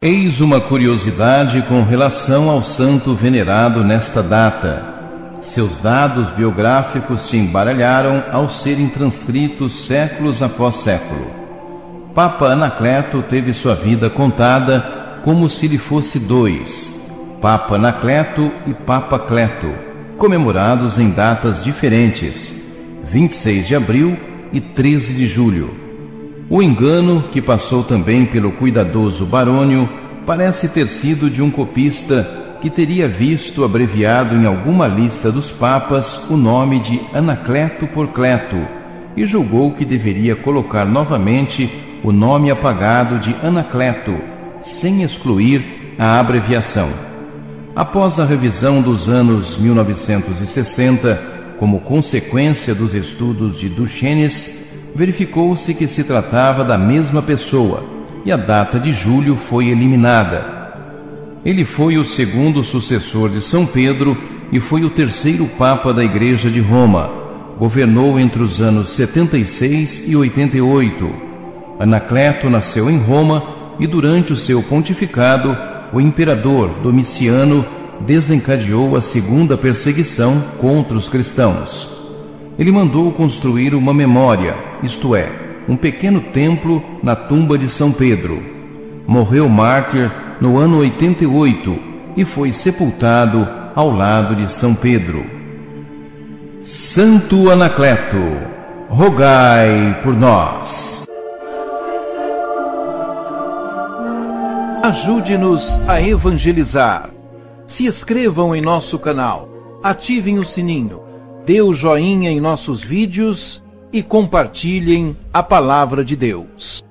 Eis uma curiosidade com relação ao santo venerado nesta data. Seus dados biográficos se embaralharam ao serem transcritos séculos após século. Papa Anacleto teve sua vida contada como se lhe fosse dois, Papa Anacleto e Papa Cleto, comemorados em datas diferentes, 26 de abril e 13 de julho. O engano, que passou também pelo cuidadoso Barônio, parece ter sido de um copista que teria visto abreviado em alguma lista dos papas o nome de Anacleto por Cleto e julgou que deveria colocar novamente o nome apagado de Anacleto, sem excluir a abreviação. Após a revisão dos anos 1960, como consequência dos estudos de Duchesnes, verificou-se que se tratava da mesma pessoa e a data de julho foi eliminada. Ele foi o segundo sucessor de São Pedro e foi o terceiro Papa da Igreja de Roma. Governou entre os anos 76 e 88. Anacleto nasceu em Roma e durante o seu pontificado, o imperador Domiciano desencadeou a segunda perseguição contra os cristãos ele mandou construir uma memória, isto é, um pequeno templo na tumba de São Pedro. Morreu mártir no ano 88 e foi sepultado ao lado de São Pedro. Santo Anacleto, rogai por nós. Ajude-nos a evangelizar. Se inscrevam em nosso canal, ativem o sininho dê o joinha em nossos vídeos e compartilhem a palavra de Deus.